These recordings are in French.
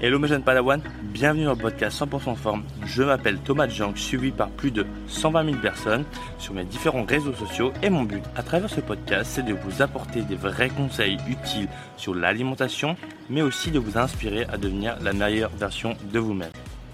Hello mes jeunes Padawan, bienvenue dans le podcast 100% forme. Je m'appelle Thomas Jang, suivi par plus de 120 000 personnes sur mes différents réseaux sociaux et mon but à travers ce podcast c'est de vous apporter des vrais conseils utiles sur l'alimentation mais aussi de vous inspirer à devenir la meilleure version de vous-même.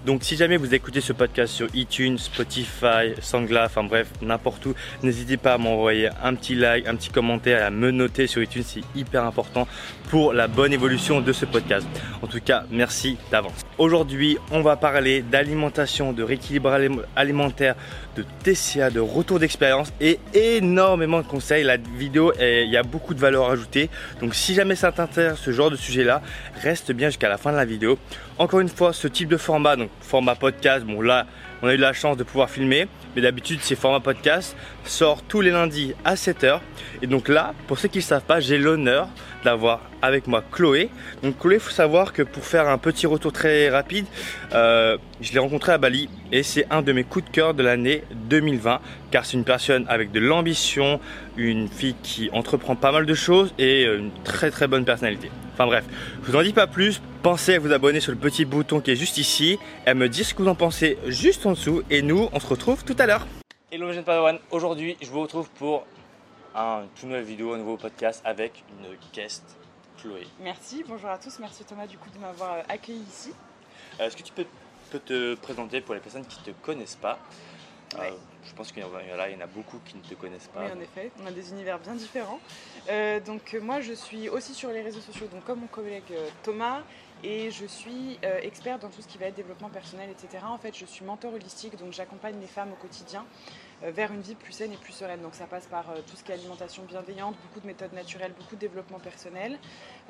Donc si jamais vous écoutez ce podcast sur iTunes, Spotify, Sangla, enfin bref, n'importe où, n'hésitez pas à m'envoyer un petit like, un petit commentaire à me noter sur iTunes, c'est hyper important pour la bonne évolution de ce podcast. En tout cas, merci d'avance. Aujourd'hui, on va parler d'alimentation, de rééquilibrage alimentaire, de TCA, de retour d'expérience et énormément de conseils. La vidéo, il y a beaucoup de valeur ajoutée. Donc si jamais ça t'intéresse ce genre de sujet-là, reste bien jusqu'à la fin de la vidéo. Encore une fois, ce type de format, donc format podcast, bon là, on a eu la chance de pouvoir filmer, mais d'habitude, ces formats podcast sort tous les lundis à 7h. Et donc là, pour ceux qui ne savent pas, j'ai l'honneur d'avoir avec moi Chloé. Donc Chloé, il faut savoir que pour faire un petit retour très rapide, euh, je l'ai rencontrée à Bali et c'est un de mes coups de cœur de l'année 2020 car c'est une personne avec de l'ambition, une fille qui entreprend pas mal de choses et une très très bonne personnalité. Enfin bref, je vous en dis pas plus, pensez à vous abonner sur le petit bouton qui est juste ici et à me dire ce que vous en pensez juste en dessous. Et nous on se retrouve tout à l'heure. Hello jeune Padawan, aujourd'hui je vous retrouve pour un toute nouvelle vidéo, un nouveau podcast avec une guest, Chloé. Merci, bonjour à tous, merci Thomas du coup de m'avoir euh, accueilli ici. Euh, est-ce que tu peux, te présenter pour les personnes qui ne te connaissent pas? Euh, je pense qu'il y, en a beaucoup qui ne te connaissent pas. Oui, en effet, on a des univers bien différents. donc moi, je suis aussi sur les réseaux sociaux, donc comme mon collègue Thomas, et je suis experte dans tout ce qui va être développement personnel, etc. En fait, je suis mentor holistique, donc j'accompagne les femmes au quotidien euh, vers une vie plus saine et plus sereine. Donc ça passe par euh, tout ce qui est alimentation bienveillante, beaucoup de méthodes naturelles, beaucoup de développement personnel.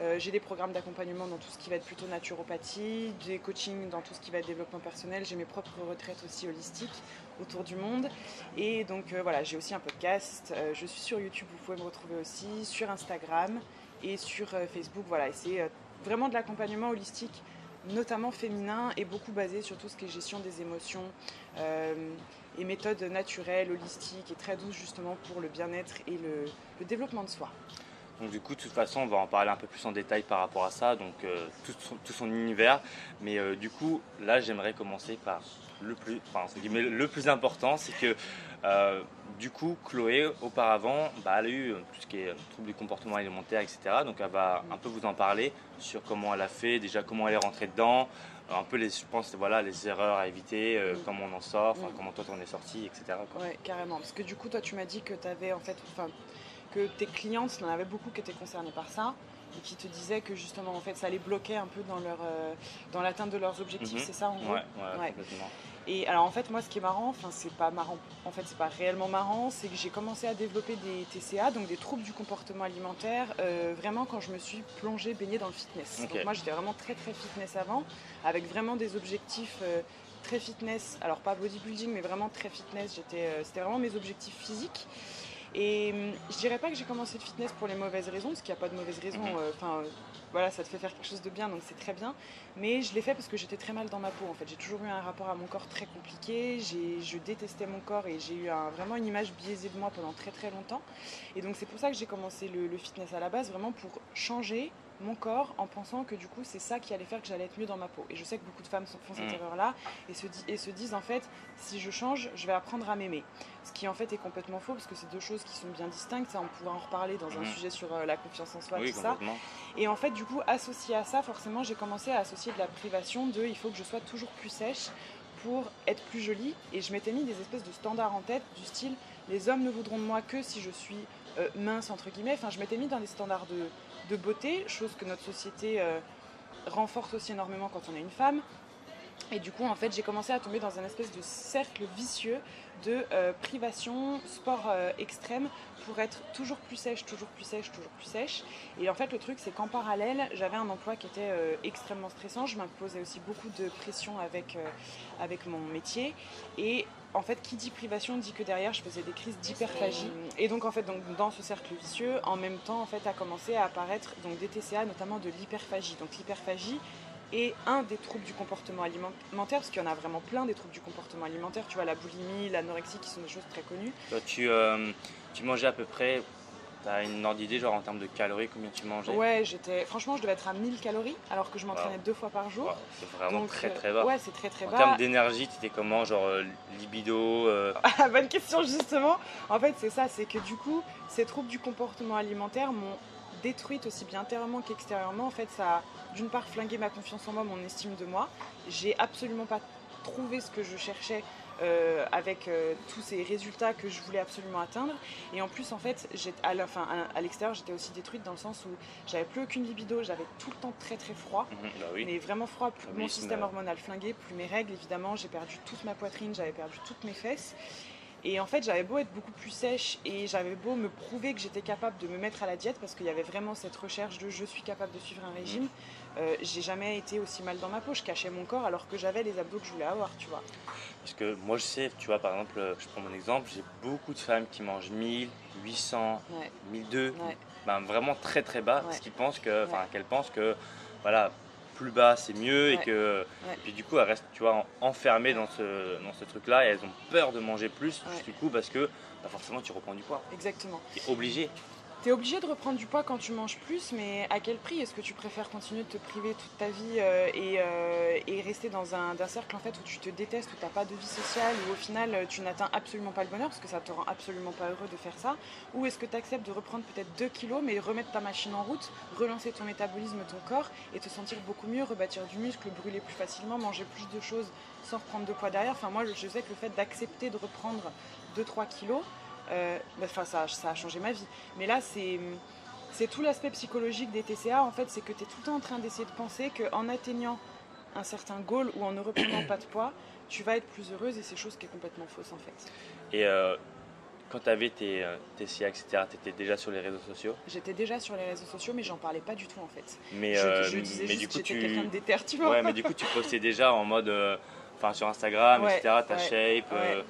Euh, j'ai des programmes d'accompagnement dans tout ce qui va être plutôt naturopathie, des coachings dans tout ce qui va être développement personnel. J'ai mes propres retraites aussi holistiques autour du monde. Et donc voilà, j'ai aussi un podcast. je suis sur YouTube, vous pouvez me retrouver aussi, sur Instagram et sur Facebook. Voilà, et c'est vraiment de l'accompagnement holistique notamment féminin et beaucoup basé sur tout ce qui est gestion des émotions, et méthodes naturelles, holistiques et très douces justement pour le bien-être et le, développement de soi. Donc du coup, de toute façon, on va en parler un peu plus en détail par rapport à ça, donc euh, tout, son, univers. Mais euh, du coup, là, j'aimerais commencer par le plus, enfin, le plus important, c'est que euh, du coup, Chloé, auparavant, bah, elle a eu tout ce qui est trouble du comportement alimentaire, etc. Donc elle va un peu vous en parler sur comment elle a fait, déjà comment elle est rentrée dedans, un peu les, je pense, voilà, les erreurs à éviter, euh, comment on en sort, mm. comment toi t'en es sorti, etc. Oui, carrément. Parce que du coup, toi, tu m'as dit que tu avais en fait, que tes clientes, il y en avait beaucoup qui étaient concernées par ça et qui te disaient que justement en fait ça les bloquait un peu dans leur euh, dans l'atteinte de leurs objectifs, mm-hmm. c'est ça en gros? Ouais, ouais, complètement. Et alors en fait moi ce qui est marrant, enfin c'est pas marrant, en fait c'est pas réellement marrant, c'est que j'ai commencé à développer des TCA, donc des troubles du comportement alimentaire, euh, vraiment quand je me suis plongée, baignée dans le fitness. Donc moi j'étais vraiment très très fitness avant, avec vraiment des objectifs euh, très fitness, alors pas bodybuilding mais vraiment très fitness, j'étais, euh, c'était vraiment mes objectifs physiques. Et hum, je dirais pas que j'ai commencé le fitness pour les mauvaises raisons, parce qu'il n'y a pas de mauvaises raisons. Mhm. Enfin, voilà, ça te fait faire quelque chose de bien, donc c'est très bien. Mais je l'ai fait parce que j'étais très mal dans ma peau. En fait, j'ai toujours eu un rapport à mon corps très compliqué. Je détestais mon corps et j'ai eu vraiment une image biaisée de moi pendant très très longtemps. Et donc c'est pour ça que j'ai commencé le, fitness à la base, vraiment pour changer mon corps en pensant que du coup c'est ça qui allait faire que j'allais être mieux dans ma peau. Et je sais que beaucoup de femmes font cette mm. erreur-là et se, et se disent en fait si je change, je vais apprendre à m'aimer. Ce qui en fait est complètement faux parce que c'est deux choses qui sont bien distinctes. Ça, on pourra en reparler dans un mm. sujet sur euh, la confiance en soi, tout ça. Et en fait, du coup, associé à ça, forcément, j'ai commencé à associer de la privation de il faut que je sois toujours plus sèche pour être plus jolie. Et je m'étais mis des espèces de standards en tête du style les hommes ne voudront de moi que si je suis euh, mince entre guillemets. Enfin, je m'étais mis dans des standards de de beauté, chose que notre société euh, renforce aussi énormément quand on est une femme. Et du coup, en fait, j'ai commencé à tomber dans un espèce de cercle vicieux de euh, privation, sport extrême, pour être toujours plus sèche, toujours plus sèche, toujours plus sèche. Et en fait, le truc, c'est qu'en parallèle, j'avais un emploi qui était extrêmement stressant. Je m'imposais aussi beaucoup de pression avec, avec mon métier. Et en fait, qui dit privation dit que derrière, je faisais des crises d'hyperphagie. Et donc, en fait, dans ce cercle vicieux, en même temps, en fait, a commencé à apparaître des TCA, notamment de l'hyperphagie. Donc, l'hyperphagie est un des troubles du comportement alimentaire, parce qu'il y en a vraiment plein des troubles du comportement alimentaire. Tu vois, la boulimie, l'anorexie, qui sont des choses très connues. euh, tu mangeais à peu près T'as une ordre d'idée, genre en termes de calories, combien tu mangeais? Ouais, j'étais. Franchement, je devais être à 1000 calories alors que je m'entraînais deux fois par jour. c'est vraiment très euh, très bas. Ouais, c'est très très bas. En termes d'énergie, tu étais comment Genre euh, libido euh Bonne question, justement. En fait, c'est ça, c'est que du coup, ces troubles du comportement alimentaire m'ont détruite aussi bien intérieurement qu'extérieurement. En fait, ça a d'une part flingué ma confiance en moi, mon estime de moi. J'ai absolument pas trouvé ce que je cherchais euh, avec euh, tous ces résultats que je voulais absolument atteindre. Et en plus, en fait, à, à, l'extérieur, j'étais aussi détruite dans le sens où j'avais plus aucune libido, j'avais tout le temps très très froid, mhm, bah mais vraiment froid. Plus mon système hormonal flingué, plus mes règles, évidemment, j'ai perdu toute ma poitrine, j'avais perdu toutes mes fesses. Et en fait, j'avais beau être beaucoup plus sèche et j'avais beau me prouver que j'étais capable de me mettre à la diète parce qu'il y avait vraiment cette recherche de je suis capable de suivre un régime. Euh, j'ai jamais été aussi mal dans ma peau. Je cachais mon corps alors que j'avais les abdos que je voulais avoir, tu vois. Parce que moi, je sais, tu vois, par exemple, je prends mon exemple, j'ai beaucoup de femmes qui mangent 1000, 800, 1200, ben, vraiment très très bas, parce qu'ils pensent que, enfin, qu'elles pensent que, voilà, plus bas c'est mieux et que puis du coup elles restent tu vois enfermées dans ce dans ce truc là et elles ont peur de manger plus du coup parce que bah, forcément tu reprends du poids. Exactement. Tu es obligé tu es obligé de reprendre du poids quand tu manges plus, mais à quel prix Est-ce que tu préfères continuer de te priver toute ta vie euh, euh, et, rester dans un, cercle en fait où tu te détestes, où tu n'as pas de vie sociale, où au final euh, tu n'atteins absolument pas le bonheur parce que ça te rend absolument pas heureux de faire ça? Ou est-ce que tu acceptes de reprendre peut-être 2 kilos, mais remettre ta machine en route, relancer ton métabolisme, ton corps et te sentir beaucoup mieux, rebâtir du muscle, brûler plus facilement, manger plus de choses sans reprendre de poids derrière? Enfin, moi je sais que le fait d'accepter de reprendre 2-3 kilos, enfin, ça, ça, a changé ma vie. Mais là, c'est, c'est tout l'aspect psychologique des TCA. En fait, c'est que tu es tout le temps en train d'essayer de penser qu'en atteignant un certain goal ou en ne reprenant pas de poids, tu vas être plus heureuse et c'est chose qui est complètement fausse en fait. Et euh, quand tu avais tes TCA, etc., tu étais déjà sur les réseaux sociaux? J'étais déjà sur les réseaux sociaux, mais j'en parlais pas du tout en fait. Mais, je, euh, je disais mais juste du coup, que tu... quelqu'un de déter, tu vois. Ouais, mais du coup, tu postais déjà en mode enfin sur Instagram, etc., ta shape, euh,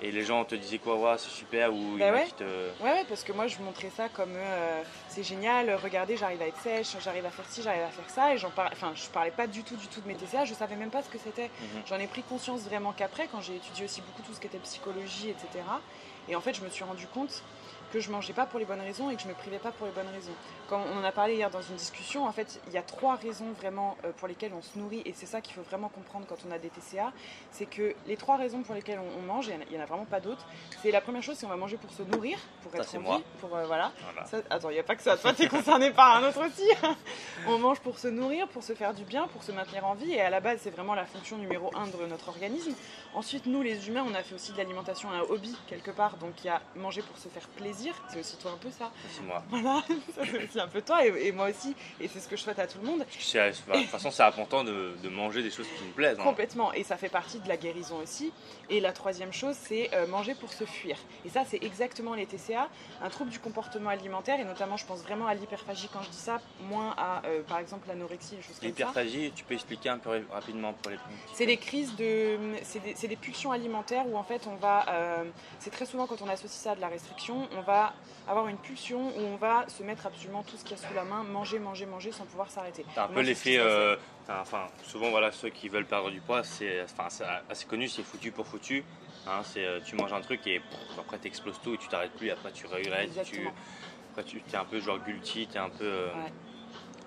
et les gens te disaient quoi, ouais, c'est super, ou bah te... ouais, parce que moi je montrais ça comme euh, c'est génial, regardez, j'arrive à être sèche, j'arrive à faire ci, j'arrive à faire ça, et j'en parlais, enfin je parlais pas du tout, du tout de mes TCA, je savais même pas ce que c'était. Mhm. J'en ai pris conscience vraiment qu'après, quand j'ai étudié aussi beaucoup tout ce qui était psychologie, etc. Et en fait, je me suis rendu compte que je mangeais pas pour les bonnes raisons et que je me privais pas pour les bonnes raisons. Comme on en a parlé hier dans une discussion, en fait, il y a trois raisons vraiment euh, pour lesquelles on se nourrit et c'est ça qu'il faut vraiment comprendre quand on a des TCA, c'est que les trois raisons pour lesquelles on, mange, il n'y en, a vraiment pas d'autres. C'est la première chose, c'est on va manger pour se nourrir, pour être en vie, pour euh, voilà. attends, il n'y a pas que ça. Toi, tu es concerné par un autre aussi. on mange pour se nourrir, pour se faire du bien, pour se maintenir en vie et à la base, c'est vraiment la fonction numéro un de notre organisme. Ensuite, nous, les humains, on a fait aussi de l'alimentation un hobby quelque part, donc il y a manger pour se faire plaisir c'est aussi toi un peu ça. C'est moi. Voilà, c'est aussi un peu toi et, moi aussi. Et c'est ce que je souhaite à tout le monde. de toute façon, c'est important de, manger des choses qui me plaisent. Hein. Complètement. Et ça fait partie de la guérison aussi. Et la troisième chose, c'est euh, manger pour se fuir. Et ça, c'est exactement les TCA, un trouble du comportement alimentaire. Et notamment, je pense vraiment à l'hyperphagie quand je dis ça, moins à, euh, par exemple, l'anorexie, les choses comme ça. L'hyperphagie, tu peux expliquer un peu rapidement pour les C'est des crises de. C'est des, pulsions alimentaires où en fait, on va. Euh, c'est très souvent quand on associe ça à de la restriction, on va avoir une pulsion où on va se mettre absolument tout ce qu'il y a sous la main, manger, manger, manger sans pouvoir s'arrêter. C'est un peu l'effet, euh, enfin souvent voilà ceux qui veulent perdre du poids, c'est enfin, assez connu, c'est foutu pour foutu. Hein, c'est euh, tu manges un truc et après tu exploses tout et tu t'arrêtes plus, après tu regrettes, tu, après tu es un peu genre guilty, tu es un peu... Euh,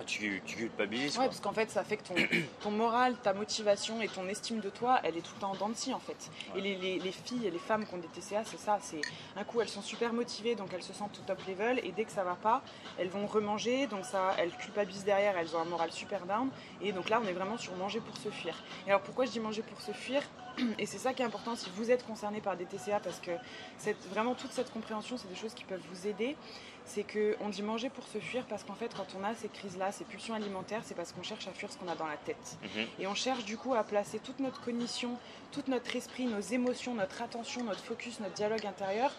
tu, tu culpabilises. Ouais, parce qu'en fait, ça fait que ton, ton moral, ta motivation et ton estime de toi, elle est tout le temps en dents de scie, en fait. Et les, les, les, filles et les femmes qui ont des TCA, c'est ça. C'est un coup, elles sont super motivées, donc elles se sentent au top level, et dès que ça va pas, elles vont remanger, donc ça, elles culpabilisent derrière, elles ont un moral super down. Et donc là, on est vraiment sur manger pour se fuir. Et alors, pourquoi je dis manger pour se fuir et c'est ça qui est important si vous êtes concerné par des TCA, parce que vraiment toute cette compréhension, c'est des choses qui peuvent vous aider c'est qu'on dit manger pour se fuir parce qu'en fait, quand on a ces crises-là, ces pulsions alimentaires, c'est parce qu'on cherche à fuir ce qu'on a dans la tête. Mhm. Et on cherche du coup à placer toute notre cognition, tout notre esprit, nos émotions, notre attention, notre focus, notre dialogue intérieur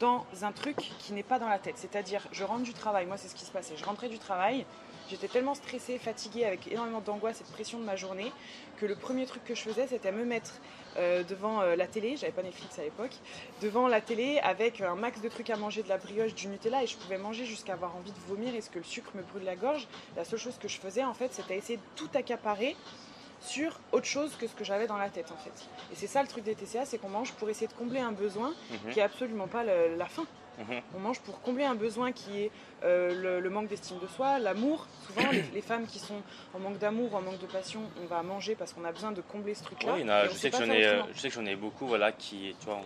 dans un truc qui n'est pas dans la tête. C'est-à-dire, je rentre du travail, moi c'est ce qui se passait, je rentrais du travail, j'étais tellement stressée, fatiguée, avec énormément d'angoisse et de pression de ma journée, que le premier truc que je faisais, c'était me mettre euh, devant euh, la télé, j'avais pas Netflix à l'époque, devant la télé avec un max de trucs à manger, de la brioche, du Nutella, et je pouvais manger jusqu'à avoir envie de vomir et ce que le sucre me brûle la gorge. La seule chose que je faisais, en fait, c'était essayer de tout accaparer sur autre chose que ce que j'avais dans la tête en fait. Et c'est ça le truc des TCA, c'est qu'on mange pour essayer de combler un besoin mhm. qui est absolument pas la faim. Mhm. On mange pour combler un besoin qui est euh, le, manque d'estime de soi, l'amour. Souvent, les, femmes qui sont en manque d'amour, en manque de passion, on va manger parce qu'on a besoin de combler ce truc-là. Oui, je, sais que j'en ai, je sais que j'en ai beaucoup voilà, qui, tu vois,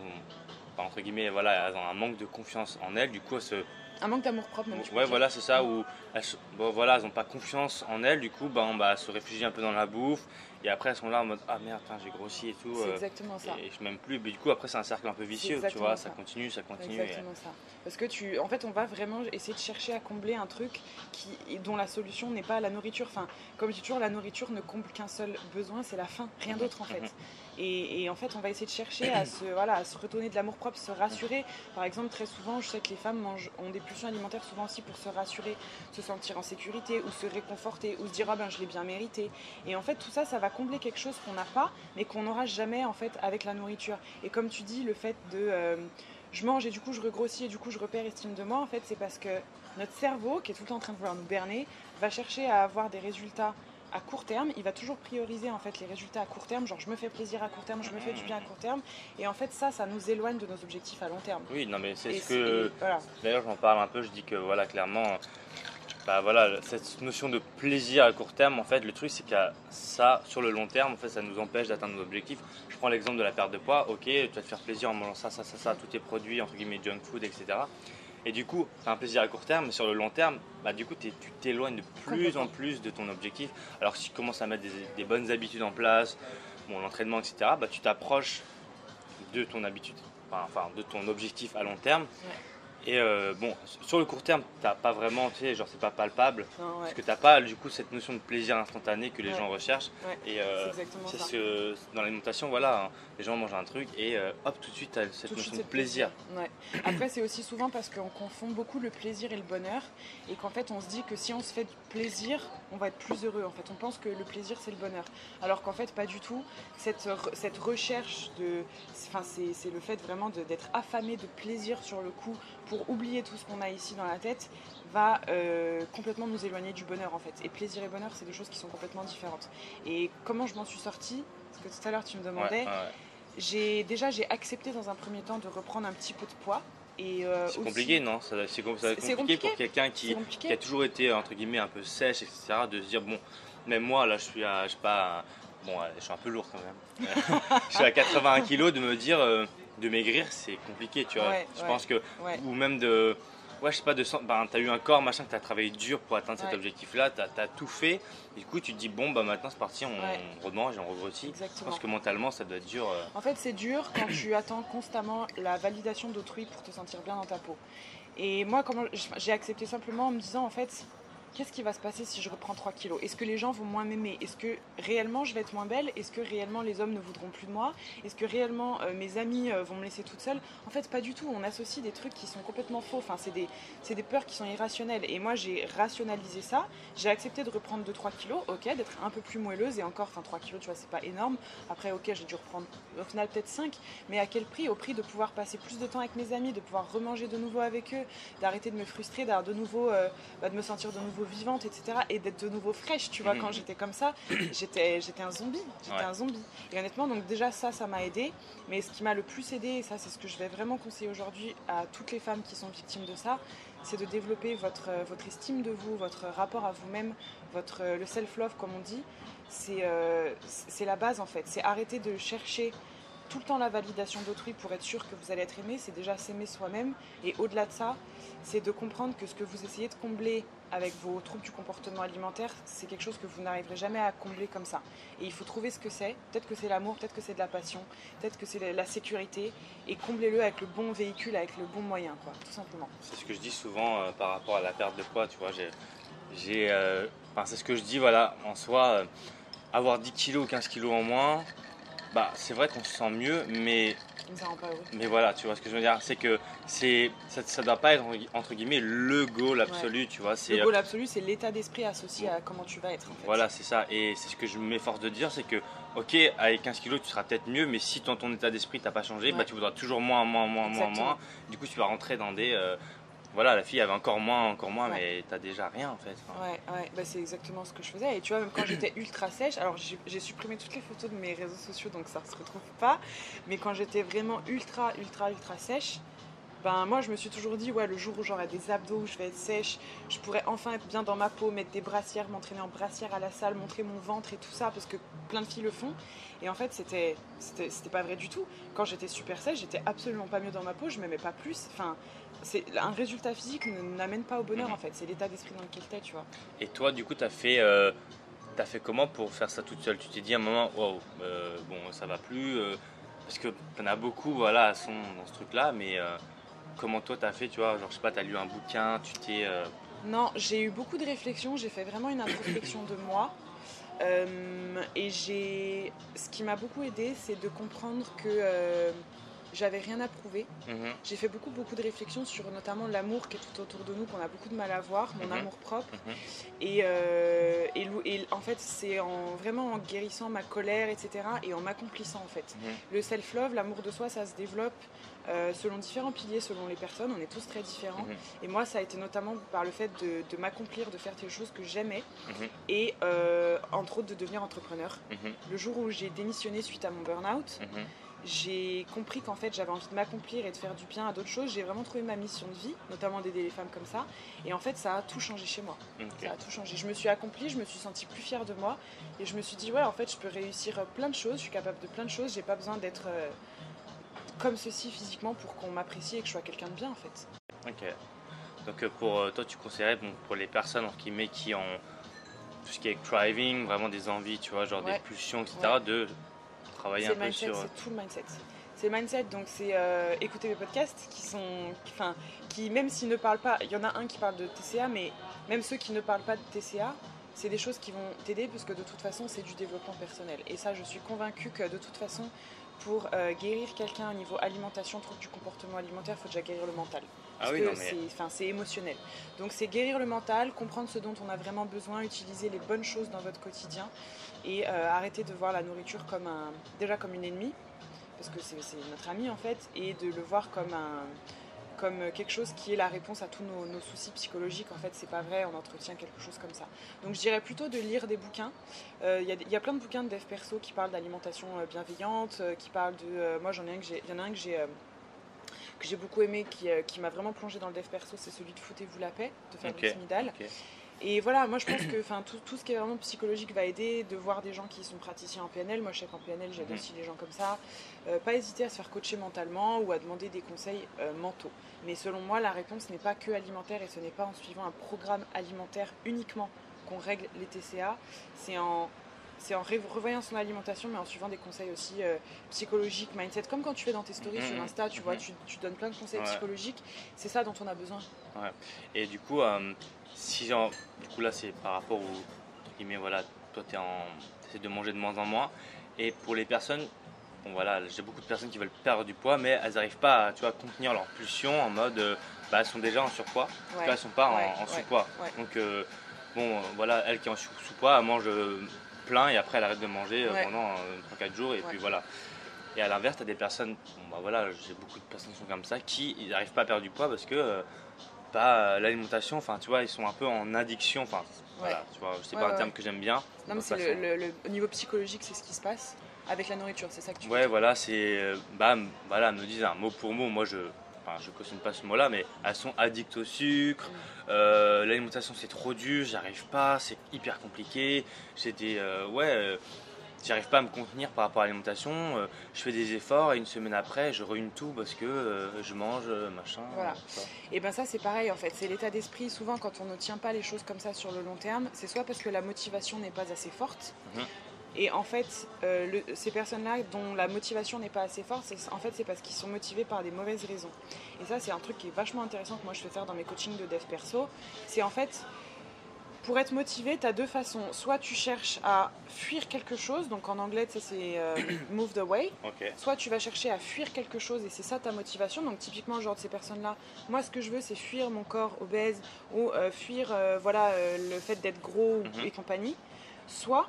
entre guillemets, voilà, ont un manque de confiance en elles. Du coup, elles se un manque d'amour propre, même. Ouais, voilà, c'est ça. Où elles, bon, voilà, elles n'ont pas confiance en elles, du coup, bah, on va se réfugier un peu dans la bouffe. Et après, elles sont là en mode Ah merde, j'ai grossi et tout. C'est euh, exactement ça. Et je m'aime plus. Mais du coup, après, c'est un cercle un peu vicieux, tu vois. Ça. continue, ça continue. Exactement ça. Parce que tu, en fait, on va vraiment essayer de chercher à combler un truc qui, dont la solution n'est pas la nourriture. Enfin, comme je dis toujours, la nourriture ne comble qu'un seul besoin, c'est la faim, rien d'autre en fait. Et, en fait, on va essayer de chercher à se, voilà, à se redonner de l'amour propre, se rassurer. Par exemple, très souvent, je sais que les femmes mangent, ont des pulsions alimentaires souvent aussi pour se rassurer, se sentir en sécurité ou se réconforter ou se dire ah ben je l'ai bien mérité. Et en fait, tout ça, ça va combler quelque chose qu'on n'a pas, mais qu'on n'aura jamais en fait avec la nourriture. Et comme tu dis, le fait de euh, je mange et du coup je regrossis et du coup je repère estime de moi, en fait, c'est parce que notre cerveau, qui est tout le temps en train de vouloir nous berner, va chercher à avoir des résultats à court terme, il va toujours prioriser en fait les résultats à court terme, genre je me fais plaisir à court terme, je me fais du bien à court terme, et en fait ça, ça nous éloigne de nos objectifs à long terme. Oui, non mais c'est ce que, d'ailleurs j'en parle un peu, je dis que voilà clairement, bah voilà cette notion de plaisir à court terme, en fait le truc c'est que ça sur le long terme, en fait ça nous empêche d'atteindre nos objectifs. Je prends l'exemple de la perte de poids, ok, tu vas te faire plaisir en mangeant ça, ça, ça, ça, tous tes produits entre guillemets junk food, etc. Et du coup, c'est un plaisir à court terme, mais sur le long terme, bah, du coup, tu t'éloignes de plus en plus de ton objectif. Alors si tu commences à mettre des, bonnes habitudes en place, bon, l'entraînement, etc., bah, tu t'approches de ton habitude, enfin, de ton objectif à long terme. Et euh, bon, sur le court terme, t'as pas vraiment, tu sais, genre c'est pas palpable, parce que t'as pas du coup cette notion de plaisir instantané que les gens recherchent. Et euh, c'est ce dans l'alimentation, voilà, hein, les gens mangent un truc et euh, hop, tout de suite, t'as cette notion de plaisir. Après, c'est aussi souvent parce qu'on confond beaucoup le plaisir et le bonheur, et qu'en fait, on se dit que si on se fait du plaisir, on va être plus heureux. En fait, on pense que le plaisir c'est le bonheur, alors qu'en fait, pas du tout. Cette, cette recherche de, enfin, c'est le fait vraiment d'être affamé de plaisir sur le coup pour oublier tout ce qu'on a ici dans la tête, va euh, complètement nous éloigner du bonheur en fait. Et plaisir et bonheur, c'est deux choses qui sont complètement différentes. Et comment je m'en suis sortie Parce que tout à l'heure tu me demandais. J'ai déjà j'ai accepté dans un premier temps de reprendre un petit peu de poids. Euh, c'est compliqué, non? C'est compliqué, pour quelqu'un qui, qui, a toujours été entre guillemets un peu sèche, etc. De se dire bon, même moi là, je suis à, je sais pas, bon, je suis un peu lourd quand même. je suis à 81 kg, de me dire euh, de maigrir, c'est compliqué, tu vois. je pense que, ou même de, ouais, je sais pas, de, ben, t'as eu un corps, machin, que t'as travaillé dur pour atteindre cet objectif-là, t'as as tout fait, du coup, tu te dis, bon, bah maintenant c'est parti, on, remange et on regrossit. Je pense que mentalement, ça doit être dur. Euh. En fait, c'est dur quand tu attends constamment la validation d'autrui pour te sentir bien dans ta peau. Et moi, j'ai accepté simplement en me disant, en fait, qu'est-ce qui va se passer si je reprends 3 kilos? Est-ce que les gens vont moins m'aimer? Est-ce que réellement je vais être moins belle? Est-ce que réellement les hommes ne voudront plus de moi? Est-ce que réellement euh, mes amis euh, vont me laisser toute seule? En fait, pas du tout. On associe des trucs qui sont complètement faux. Enfin, c'est des, des, peurs qui sont irrationnelles. Et moi, j'ai rationalisé ça. J'ai accepté de reprendre 2-3 kilos, ok, d'être un peu plus moelleuse. Et encore, enfin, 3 kilos, tu vois, c'est pas énorme. Après, ok, j'ai dû reprendre au final peut-être 5. Mais à quel prix? Au prix de pouvoir passer plus de temps avec mes amis, de pouvoir remanger de nouveau avec eux, d'arrêter de me frustrer, de nouveau, euh, bah, de me sentir de nouveau vivante, etc. Et d'être de nouveau fraîche, tu vois, quand j'étais comme ça, j'étais, j'étais un zombie. J'étais un zombie. Et honnêtement, donc déjà ça, ça m'a aidé. Mais ce qui m'a le plus aidé, et ça c'est ce que je vais vraiment conseiller aujourd'hui à toutes les femmes qui sont victimes de ça, c'est de développer votre, votre estime de vous, votre rapport à vous-même, votre, le self-love comme on dit. C'est, euh, c'est la base en fait. C'est arrêter de chercher tout le temps la validation d'autrui pour être sûr que vous allez être aimé, c'est déjà s'aimer soi-même. Et au-delà de ça, c'est de comprendre que ce que vous essayez de combler avec vos troubles du comportement alimentaire, c'est quelque chose que vous n'arriverez jamais à combler comme ça. Et il faut trouver ce que c'est. Peut-être que c'est l'amour, peut-être que c'est de la passion, peut-être que c'est la sécurité. Et comblez-le avec le bon véhicule, avec le bon moyen, quoi, tout simplement. C'est ce que je dis souvent euh, par rapport à la perte de poids, tu vois. J'ai, euh, c'est ce que je dis, voilà, en soi, euh, avoir 10 kilos ou 15 kilos en moins, bah, c'est vrai qu'on se sent mieux, mais. Mais voilà, tu vois ce que je veux dire, c'est que c'est ça, ça doit pas être entre guillemets le goal absolu, tu vois. Le goal absolu, c'est l'état d'esprit associé à comment tu vas être. Voilà, c'est ça. Et c'est ce que je m'efforce de dire, c'est que ok, avec 15 kilos, tu seras peut-être mieux, mais si dans ton état d'esprit t'as pas changé, bah tu voudras toujours moins, moins, moins, moins, moins. Du coup, tu vas rentrer dans des euh, voilà, la fille avait encore moins, encore moins, mais t'as déjà rien en fait. Ouais, ouais, bah, c'est exactement ce que je faisais. Et tu vois, même quand j'étais ultra sèche, alors j'ai supprimé toutes les photos de mes réseaux sociaux, donc ça se retrouve pas. Mais quand j'étais vraiment ultra, ultra, ultra sèche, ben moi je me suis toujours dit ouais le jour où j'aurai des abdos, où je vais être sèche, je pourrais enfin être bien dans ma peau, mettre des brassières, m'entraîner en brassière à la salle, montrer mon ventre et tout ça parce que plein de filles le font. Et en fait c'était c'était pas vrai du tout. Quand j'étais super sèche, j'étais absolument pas mieux dans ma peau, je m'aimais pas plus. Enfin c'est un résultat physique n'amène pas au bonheur en fait, c'est l'état d'esprit dans lequel t'es, tu vois. Et toi du coup tu as fait euh, T'as fait comment pour faire ça toute seule? Tu t'es dit à un moment, wow, euh, bon, ça va plus, euh, parce que t'en as beaucoup, voilà, sont dans ce truc-là, mais comment toi t'as fait, tu vois, genre je sais pas, t'as lu un bouquin, tu t'es... Non, j'ai eu beaucoup de réflexions, j'ai fait vraiment une introspection de moi. Et j'ai, ce qui m'a beaucoup aidé, c'est de comprendre que j'avais rien à prouver. Mhm. J'ai fait beaucoup, beaucoup de réflexions sur notamment l'amour qui est tout autour de nous, qu'on a beaucoup de mal à voir, mon mhm. amour propre. Mhm. et, et, en fait, c'est en, vraiment en guérissant ma colère, etc. et en m'accomplissant, en fait. Le self-love, l'amour de soi, ça se développe euh, selon différents piliers, selon les personnes. On est tous très différents. Et moi, ça a été notamment par le fait de, m'accomplir, de faire des choses que j'aimais et euh, entre autres de devenir entrepreneur. Le jour où j'ai démissionné suite à mon burn-out, j'ai compris qu'en fait j'avais envie de m'accomplir et de faire du bien à d'autres choses. J'ai vraiment trouvé ma mission de vie, notamment d'aider les femmes comme ça. Et en fait, ça a tout changé chez moi. Ça a tout changé. Je me suis accomplie, je me suis sentie plus fière de moi et je me suis dit ouais, en fait, je peux réussir plein de choses. Je suis capable de plein de choses. J'ai pas besoin d'être euh, comme ceci physiquement pour qu'on m'apprécie et que je sois quelqu'un de bien en fait. Ok. Donc euh, pour euh, toi, tu conseillerais bon, pour les personnes qui, qui ont tout ce qui est driving, vraiment des envies, tu vois, genre des pulsions, etc., de travailler un peu sur. C'est tout le mindset. C'est le mindset, donc c'est euh, écouter mes podcasts qui sont, enfin, qui même s'ils ne parlent pas, il y en a un qui parle de TCA, mais même ceux qui ne parlent pas de TCA, c'est des choses qui vont t'aider parce que de toute façon c'est du développement personnel. Et ça, je suis convaincue que de toute façon, pour euh, guérir quelqu'un au niveau alimentation, trouble du comportement alimentaire, il faut déjà guérir le mental. Ah parce que c'est émotionnel. Donc c'est guérir le mental, comprendre ce dont on a vraiment besoin, utiliser les bonnes choses dans votre quotidien et euh, arrêter de voir la nourriture comme un, déjà comme une ennemie, parce que c'est notre ami en fait, et de le voir comme un, comme quelque chose qui est la réponse à tous nos, soucis psychologiques. En fait, c'est pas vrai, on entretient quelque chose comme ça. Donc, je dirais plutôt de lire des bouquins. Euh, il y, a plein de bouquins de dev perso qui parlent d'alimentation euh, bienveillante, qui parlent de. moi, j'en ai un que j'ai. Il y en a un que j'ai. Que j'ai beaucoup aimé, qui, qui m'a vraiment plongé dans le dev perso, c'est celui de Foutez-vous la paix de Fabrice Midal. Et voilà, moi je pense que tout, tout, ce qui est vraiment psychologique va aider, de voir des gens qui sont praticiens en PNL. Moi je sais qu'en PNL j'aide mhm. aussi les gens comme ça. Euh, pas hésiter à se faire coacher mentalement ou à demander des conseils euh, mentaux. Mais selon moi, la réponse n'est pas que alimentaire et ce n'est pas en suivant un programme alimentaire uniquement qu'on règle les TCA. C'est en c'est en revoyant son alimentation, mais en suivant des conseils aussi euh, psychologiques, mindset, comme quand tu fais dans tes stories sur mhm. Insta, tu vois, mhm. tu, tu, donnes plein de conseils psychologiques. C'est ça dont on a besoin. Ouais. Et du coup, si du coup là c'est par rapport au mais voilà, toi tu essaies de manger de moins en moins. Et pour les personnes, bon voilà, j'ai beaucoup de personnes qui veulent perdre du poids, mais elles n'arrivent pas à, tu vois, contenir leur pulsion en mode, euh, bah, elles sont déjà en surpoids, ouais. elles sont pas en, sous-poids. Donc euh, bon, voilà, elle qui est en sous-poids, elle mange euh, plein et après elle arrête de manger pendant 3-4 jours et puis voilà. Et à l'inverse, tu as des personnes, bon, bah voilà, j'ai beaucoup de personnes qui sont comme ça, qui n'arrivent pas à perdre du poids parce que pas euh, l'alimentation, enfin tu vois, ils sont un peu en addiction, enfin voilà, tu vois, c'est pas un terme que j'aime bien. Non, mais c'est le, au niveau psychologique, c'est ce qui se passe avec la nouriture, c'est ça que tu Ouais, voilà, c'est. Euh, bah, voilà, me disent un mot pour mot, moi je. Enfin, je cautionne pas ce mot-là, mais elles sont addictes au sucre. Euh, l'alimentation c'est trop dur, j'arrive pas, c'est hyper compliqué. J'ai des. ouais j'arrive pas à me contenir par rapport à l'alimentation. Euh, je fais des efforts et une semaine après, je ruine tout parce que euh, je mange euh, machin. Voilà. Et ben ça, c'est pareil en fait. C'est l'état d'esprit. Souvent, quand on ne tient pas les choses comme ça sur le long terme, c'est soit parce que la motivation n'est pas assez forte. Mhm. Et en fait, ces personnes-là dont la motivation n'est pas assez forte, en fait, c'est parce qu'ils sont motivés par des mauvaises raisons. Et ça, c'est un truc qui est vachement intéressant que moi je fais faire dans mes coachings de dev perso. C'est en fait, pour être motivé, tu as deux façons. Soit tu cherches à fuir quelque chose, donc en anglais, c'est euh, move the way. Soit tu vas chercher à fuir quelque chose et c'est ça ta motivation. Donc typiquement, genre de ces personnes-là, moi ce que je veux, c'est fuir mon corps obèse ou euh, fuir euh, voilà, le fait d'être gros mhm. et compagnie. Soit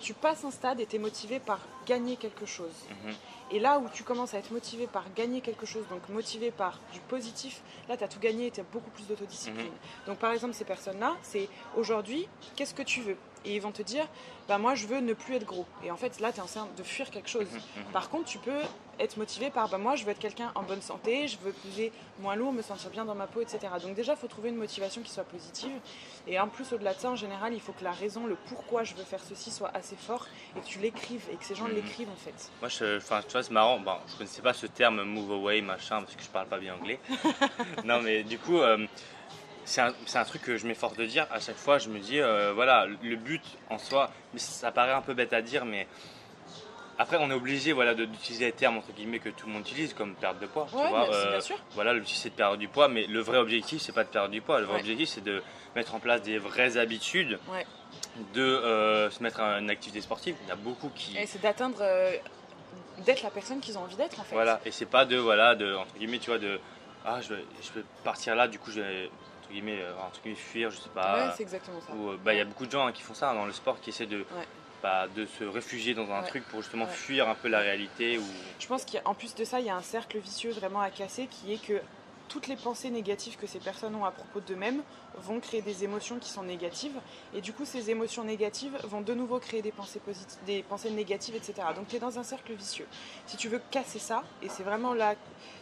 tu passes un stade et tu es motivé par gagner quelque chose. Mhm. Et là où tu commences à être motivé par gagner quelque chose, donc motivé par du positif, là tu as tout gagné et tu as beaucoup plus d'autodiscipline. Mhm. Donc par exemple, ces personnes-là, c'est aujourd'hui, qu'est-ce que tu veux? Et ils vont te dire bah moi je veux ne plus être gros. Et en fait là tu es en train de fuir quelque chose. Mhm. Par contre tu peux être motivé par bah moi je veux être quelqu'un en bonne santé, je veux peser moins lourd, me sentir bien dans ma peau, etc. Donc déjà il faut trouver une motivation qui soit positive. Et en plus au-delà de ça en général il faut que la raison, le pourquoi je veux faire ceci soit assez fort et que tu l'écrives et que ces gens Mhm. l'écrivent en fait. Moi, je, enfin, tu vois, c'est marrant. Bon, je connaissais pas ce terme move away, machin, parce que je parle pas bien anglais. non, mais du coup, euh, c'est un, un truc que je m'efforce de dire à chaque fois. Je me dis, euh, voilà, le but en soi, mais ça paraît un peu bête à dire, mais après, on est obligé, voilà, d'utiliser les termes entre guillemets que tout le monde utilise, comme perte de poids. tu Ouais, vois, bien, euh, sûr. voilà, l'objectif c'est de perdre du poids, mais le vrai objectif c'est pas de perdre du poids. Le vrai Ouais. objectif c'est de mettre en place des vraies habitudes, Ouais. de euh, se mettre à une activité sportive. Il y en a beaucoup qui, Et c'est d'atteindre, euh, d'être la personne qu'ils ont envie d'être en fait. Voilà, et c'est pas de, voilà, de, entre guillemets, tu vois, de, ah, je vais, je vais partir là, du coup, je vais, entre guillemets, euh, entre guillemets, fuir, je sais Ouais, pas. c'est exactement ça. ou, euh, bah, il y a beaucoup de gens hein, qui font ça dans le sport, qui essaient de, Ouais. bah, de se réfugier dans un Ouais. truc pour justement Ouais. fuir un peu la réalité. Ou... Je pense qu'en plus de ça, il y a un cercle vicieux vraiment à casser qui est que toutes les pensées négatives que ces personnes ont à propos d'eux-mêmes vont créer des émotions qui sont négatives. Et du coup, ces émotions négatives vont de nouveau créer des pensées, positives, des pensées négatives, etc. Donc tu es dans un cercle vicieux. Si tu veux casser ça, et c'est vraiment là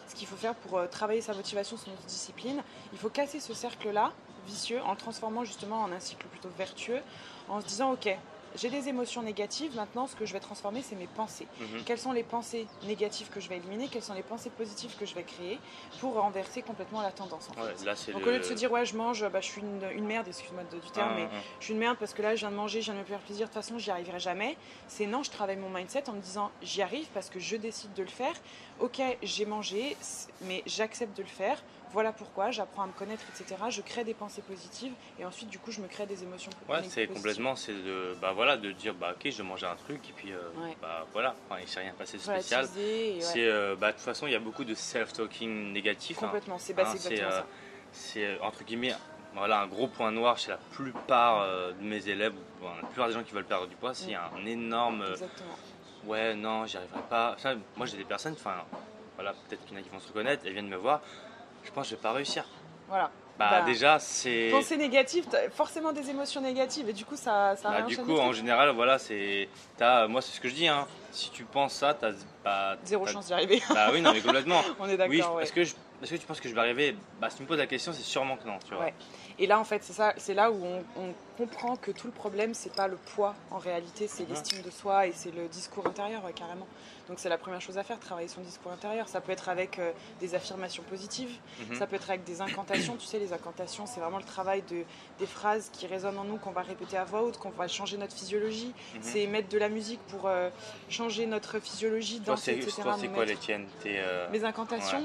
ce qu'il faut faire pour euh, travailler sa motivation, son discipline, il faut casser ce cercle-là vicieux en le transformant justement en un cycle plutôt vertueux, en se disant, ok, j'ai des émotions négatives, maintenant ce que je vais transformer, c'est mes pensées Mhm. quelles sont les pensées négatives que je vais éliminer, quelles sont les pensées positives que je vais créer pour renverser complètement la tendance. En Ouais, fait? là, Donc le... au lieu de se dire ouais je mange, bah, je suis une, une merde, excuse-moi du terme, Un- mais un- je suis une merde parce que là je viens de manger, je viens de me faire plaisir, de toute façon j'y arriverai jamais. C'est non, je travaille mon mindset en me disant j'y arrive parce que je décide de le faire. Ok, j'ai mangé, mais j'accepte de le faire. Voilà pourquoi, j'apprends à me connaître, etc. Je crée des pensées positives et ensuite du coup je me crée des émotions po- Ouais, positives. c'est complètement, c'est de, bah voilà, de dire, bah ok, je vais manger un truc, et puis, euh, Ouais. bah voilà, enfin, il s'est rien passé de spécial. Ouais, C'est, euh, bah de toute façon, il y a beaucoup de self-talking négatif. hein. complètement, c'est bah, Hein, exactement euh, ça. c'est euh, entre guillemets voilà un gros point noir chez la plupart de mes élèves bon, la plupart des gens qui veulent perdre du poids c'est Mm. un énorme Exactement. ouais non j'y arriverai pas moi j'ai des personnes enfin voilà peut-être qu'il y en a qui vont se reconnaître elles viennent me voir je pense que je vais pas réussir Voilà. bah, Bah, déjà c'est Pensée négative, t'as forcément des émotions négatives et du coup ça, ça bah, du coup en général voilà c'est moi c'est ce que je dis hein si tu penses ça t'as bah, Zéro chance d'y arriver. bah oui non mais complètement On est d'accord. oui ouais. est-ce que je- est-ce que tu penses que je vais arriver bah si tu me poses la question c'est sûrement que non tu vois Ouais. Et là en fait c'est ça, c'est là où on, on comprend que tout le problème c'est pas le poids en réalité, c'est Mhm. l'estime de soi et c'est le discours intérieur ouais, carrément. Donc c'est la première chose à faire, travailler son discours intérieur. Ça peut être avec euh, des affirmations positives, Mhm. ça peut être avec des incantations. Tu sais les incantations c'est vraiment le travail de des phrases qui résonnent en nous qu'on va répéter à voix haute, qu'on va changer notre physiologie. Mhm. C'est mettre de la musique pour euh, changer notre physiologie, danser, c'est etc. toi, c'est quoi les tiennes euh, Mes incantations,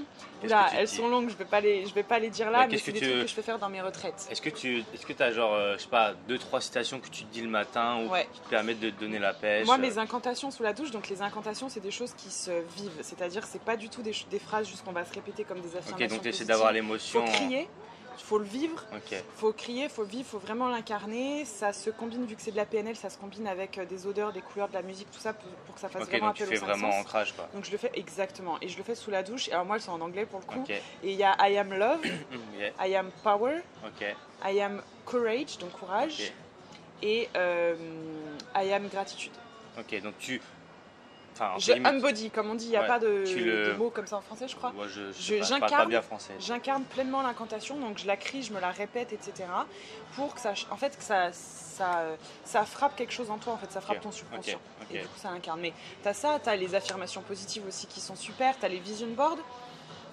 Ouais. Elles sont longues, je vais pas les, je vais pas les dire Bah, là, mais c'est que des tu- trucs que je fais faire dans mes retraites. Est-ce que tu est-ce que as genre, euh, je sais pas, deux, trois citations que tu te dis le matin ou Ouais. qui te permettent de te donner la pêche Moi, euh, mes incantations sous la douche, donc les incantations, c'est des choses qui se vivent, c'est-à-dire c'est pas du tout des, phrases juste qu'on va se répéter comme des affirmations. Ok, donc tu d'avoir Faut l'émotion. Crier, faut le vivre, Ok. faut crier, faut le vivre, faut vraiment l'incarner. Ça se combine, vu que c'est de la PNL, ça se combine avec euh, des odeurs, des couleurs, de la musique, tout ça pour, pour que ça fasse Ok, vraiment donc tu appel fais aux cinq vraiment sens. ancrage quoi. Donc je le fais exactement, et je le fais sous la douche. Alors moi, elles sont en anglais pour le coup. Et il y a I am love. I am power. I am courage, donc courage, et euh, I am gratitude. Ok. Donc tu. Enfin, Je embody, comme on dit, il n'y a Ouais, pas de, tu le- de mots comme ça en français, je crois. Je, je, Je- pas, pas j'incarne- bien français. J'incarne pleinement l'incantation, donc je la crie, je me la répète, etc. Pour que ça, en fait, que ça, ça, ça frappe quelque chose en toi, en fait, ça frappe ton subconscient. Et du coup, ça l'incarne. Mais t'as ça, t'as les affirmations positives aussi qui sont super, t'as les vision boards.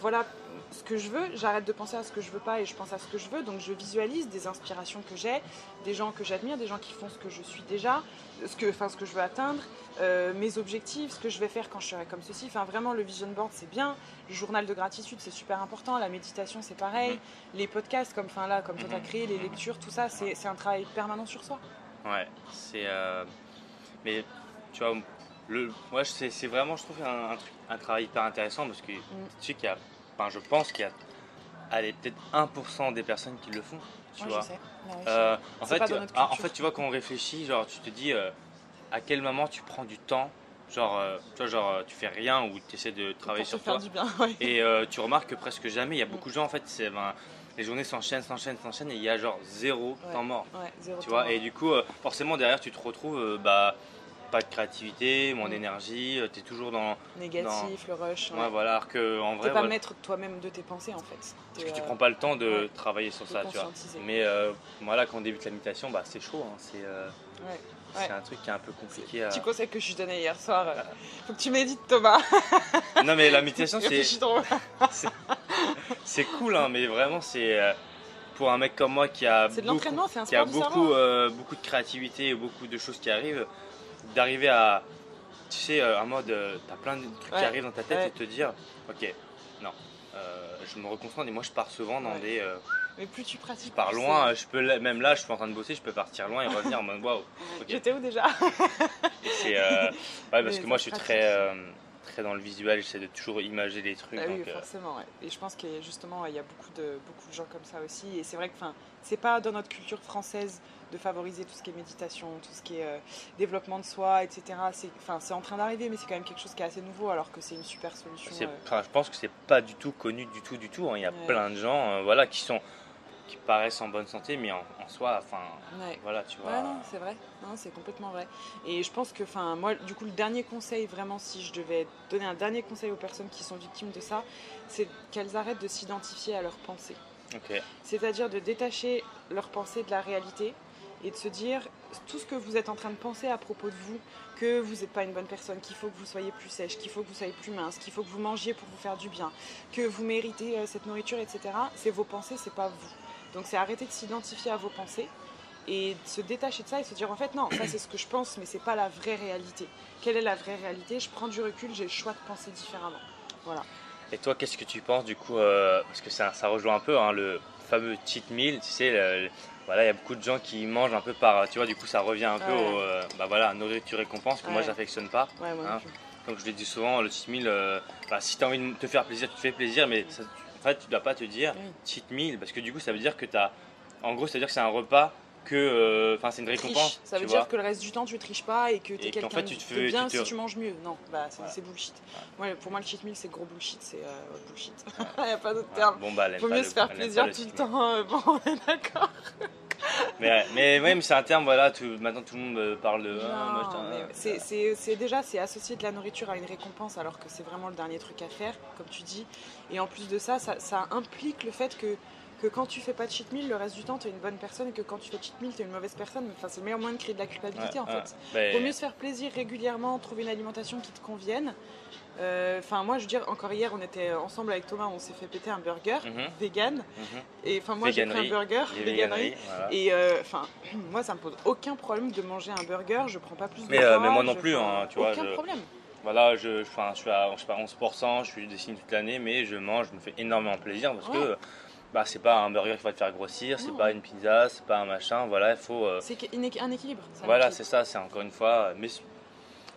Voilà ce que je veux, j'arrête de penser à ce que je veux pas et je pense à ce que je veux, donc je visualise des inspirations que j'ai, des gens que j'admire, des gens qui font ce que je suis déjà, ce que, enfin, ce que je veux atteindre, euh, mes objectifs, ce que je vais faire quand je serai comme ceci. Enfin, vraiment, le vision board, c'est bien. Le journal de gratitude, c'est super important. La méditation, c'est pareil. Mhm. Les podcasts, comme, enfin, là, comme toi, tu as Mhm. créé, les lectures, tout ça, c'est un travail permanent sur soi. Ouais. C'est. euh, Mais tu vois, le. Moi, c'est vraiment, je trouve, un, un, truc- un travail hyper intéressant parce que tu sais qu'il y a. Enfin, je pense qu'il y a. Allez, peut-être 1% des personnes qui le font. Tu vois. je sais. Ouais, ouais, Euh, en, fait, ah, en fait, tu vois, quand on réfléchit, genre, tu te dis euh, à quel moment tu prends du temps, genre, euh, tu vois, genre, tu fais rien ou tu essaies de travailler sur toi. bien. ouais. Et tu remarques que presque jamais, il y a beaucoup de gens, en fait, c'est, ben, les journées s'enchaînent, s'enchaînent, s'enchaînent et il y a genre zéro temps mort. Zéro Tu temps vois, mort. et du coup, forcément, derrière, tu te retrouves, bah, pas de créativité, moins d'énergie, tu es toujours dans. Négatif, le rush. Ouais, ouais. voilà, alors que en vrai, pas voilà, maître toi-même de tes pensées en fait. parce que tu euh, prends pas le temps de ouais. travailler sur de ça, tu vois. Mais euh, voilà, quand on débute la méditation, bah, c'est chaud, hein, c'est euh, Ouais. c'est Ouais. un truc qui est un peu compliqué à. Petit conseil que je lui donnais hier soir. euh, Faut que tu médites Thomas. Non, mais la méditation, c'est. C'est cool, hein, mais vraiment, c'est euh, pour un mec comme moi qui a, beaucoup, qui a beaucoup, euh, beaucoup de créativité et beaucoup de choses qui arrivent, d'arriver à, tu sais, euh, en mode, euh, t'as plein de trucs Ouais, qui arrivent dans ta tête ouais. et te dire, ok, non, euh, je me reconcentre et moi je pars souvent dans Ouais. des, euh, Mais plus tu pratiques. je pars loin, je peux, même là, je suis en train de bosser, je peux partir loin et revenir en mode, waouh, ok. J'étais où déjà c'est, euh, ouais, parce Mais que moi je suis très, très dans le visuel, j'essaie de toujours imager des trucs, Ah oui, donc, forcément. ouais. Et je pense a justement, il y a beaucoup de, beaucoup de gens comme ça aussi. Et c'est vrai que enfin, c'est pas dans notre culture française de favoriser tout ce qui est méditation, tout ce qui est euh, développement de soi, etc. C'est enfin, c'est en train d'arriver, mais c'est quand même quelque chose qui est assez nouveau, alors que c'est une super solution. Euh. enfin, je pense que c'est pas du tout connu du tout du tout. hein. Il y a Ouais. plein de gens, euh, voilà, qui sont qui paraissent en bonne santé, mais en, en soi, enfin, Ouais. voilà, tu vois. Ouais, non, c'est vrai. Non, c'est complètement vrai. Et je pense que, enfin, moi, du coup, le dernier conseil, vraiment, si je devais donner un dernier conseil aux personnes qui sont victimes de ça, c'est qu'elles arrêtent de s'identifier à leurs pensées. C'est-à-dire de détacher leurs pensées de la réalité et de se dire tout ce que vous êtes en train de penser à propos de vous, que vous n'êtes pas une bonne personne, qu'il faut que vous soyez plus sèche, qu'il faut que vous soyez plus mince, qu'il faut que vous mangiez pour vous faire du bien, que vous méritez euh, cette nourriture, etc. C'est vos pensées, c'est pas vous. Donc c'est arrêter de s'identifier à vos pensées et de se détacher de ça et se dire en fait non, ça c'est ce que je pense, mais c'est pas la vraie réalité. Quelle est la vraie réalité? Je prends du recul, j'ai le choix de penser différemment. Voilà. Et toi, qu'est-ce que tu penses du coup euh, Parce que ça, ça rejoint un peu hein, le fameux cheat meal. Tu sais, le- le- voilà, il y a beaucoup de gens qui mangent un peu par, tu vois, du coup, ça revient un peu Ouais. au, euh, bah voilà, nourriture récompense que moi Ouais. j'affectionne pas. Ouais, moi Hein. Comme je l'ai dit souvent, le cheat meal, euh, bah, si tu as envie de te faire plaisir, tu te fais plaisir, mais ça, en fait, tu dois pas te dire cheat meal parce que du coup, ça veut dire que tu as, en gros, ça veut dire que c'est un repas que, euh, enfin, c'est une récompense. Ça veut dire vois. que le reste du temps tu triches pas et que tu es quelqu'un fait, tu te fais- bien tu te- si tu manges mieux. Non, bah c'est Voilà. bullshit. Ouais, pour moi le cheat meal c'est gros bullshit, c'est euh, bullshit. Il n'y a pas d'autre terme. Bon, bah, pas mieux se faire plaisir tout le temps. euh, bon, d'accord. Mais, mais, ouais, mais c'est un terme, voilà, tout- maintenant tout le monde parle de. ah, c'est- déjà c'est associer de la nourriture à une récompense alors que c'est vraiment le dernier truc à faire, comme tu dis. Et en plus de ça, ça, ça implique le fait que, que quand tu fais pas de cheat meal, le reste du temps tu es une bonne personne et que quand tu fais cheat meal, tu es une mauvaise personne. Enfin, c'est le meilleur moyen de créer de la culpabilité Ouais, en fait. Ben, Vaut mieux se faire plaisir régulièrement, trouver une alimentation qui te convienne. Euh, Enfin, moi, je veux dire, encore hier, on était ensemble avec Thomas, on s'est fait péter un burger Mhm, vegan. mhm. Et enfin, moi, j'ai pris un burger, voilà. Et euh, enfin, moi, ça me pose aucun problème de manger un burger. Je prends pas plus de Mais, euh, mais moi non plus, hein, tu vois, Aucun je- problème. Voilà, je, je, je suis à je sais pas, 11%, je suis dessiné toute l'année, mais je mange, je me fais énormément plaisir parce que. Bah, c'est pas un burger qui va te faire grossir, c'est pas une pizza, c'est pas un machin, voilà, il faut. euh, C'est un équilibre. voilà, c'est ça, c'est encore une fois. Mais